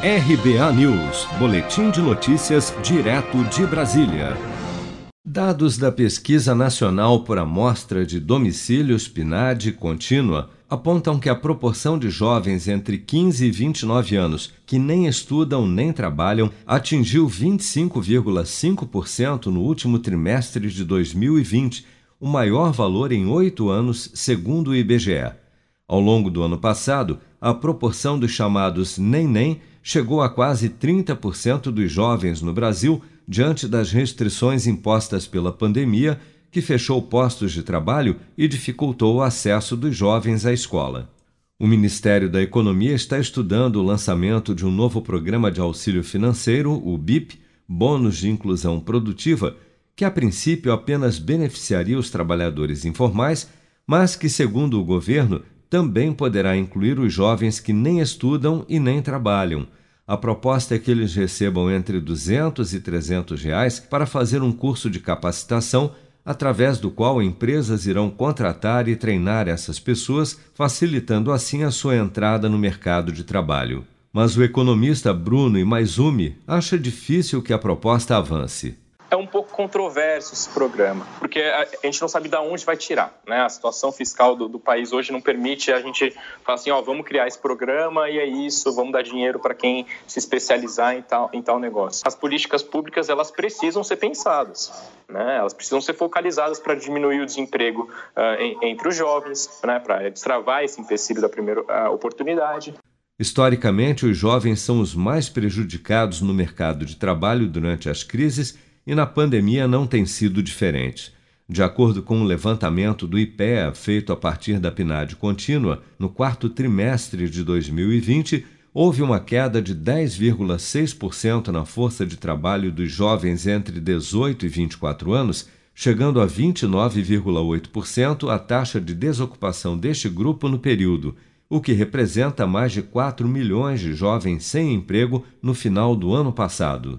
RBA News, Boletim de Notícias, direto de Brasília. Dados da Pesquisa Nacional por Amostra de Domicílios PNAD contínua apontam que a proporção de jovens entre 15 e 29 anos que nem estudam nem trabalham atingiu 25,5% no último trimestre de 2020, o maior valor em oito anos, segundo o IBGE. Ao longo do ano passado, a proporção dos chamados nem-nem chegou a quase 30% dos jovens no Brasil diante das restrições impostas pela pandemia, que fechou postos de trabalho e dificultou o acesso dos jovens à escola. O Ministério da Economia está estudando o lançamento de um novo programa de auxílio financeiro, o BIP, Bônus de Inclusão Produtiva, que a princípio apenas beneficiaria os trabalhadores informais, mas que, segundo o governo, também poderá incluir os jovens que nem estudam e nem trabalham a proposta é que eles recebam entre 200 e 300 reais para fazer um curso de capacitação através do qual empresas irão contratar e treinar essas pessoas, facilitando assim a sua entrada no mercado de trabalho. Mas o economista Bruno Imaizumi acha difícil que a proposta avance controverso esse programa, porque a, gente não sabe de onde vai tirar. Né? A situação fiscal do, do, país hoje não permite a gente falar assim, ó, vamos criar esse programa e é isso, vamos dar dinheiro para quem se especializar em tal, em tal negócio. As políticas públicas, elas precisam ser pensadas, né? elas precisam ser focalizadas para diminuir o desemprego uh, em, entre os jovens, né? para destravar esse empecilho da primeira uh, oportunidade. Historicamente, os jovens são os mais prejudicados no mercado de trabalho durante as crises e na pandemia não tem sido diferente. De acordo com um levantamento do IPEA feito a partir da PNAD contínua, no quarto trimestre de 2020, houve uma queda de 10,6% na força de trabalho dos jovens entre 18 e 24 anos, chegando a 29,8% a taxa de desocupação deste grupo no período, o que representa mais de 4 milhões de jovens sem emprego no final do ano passado.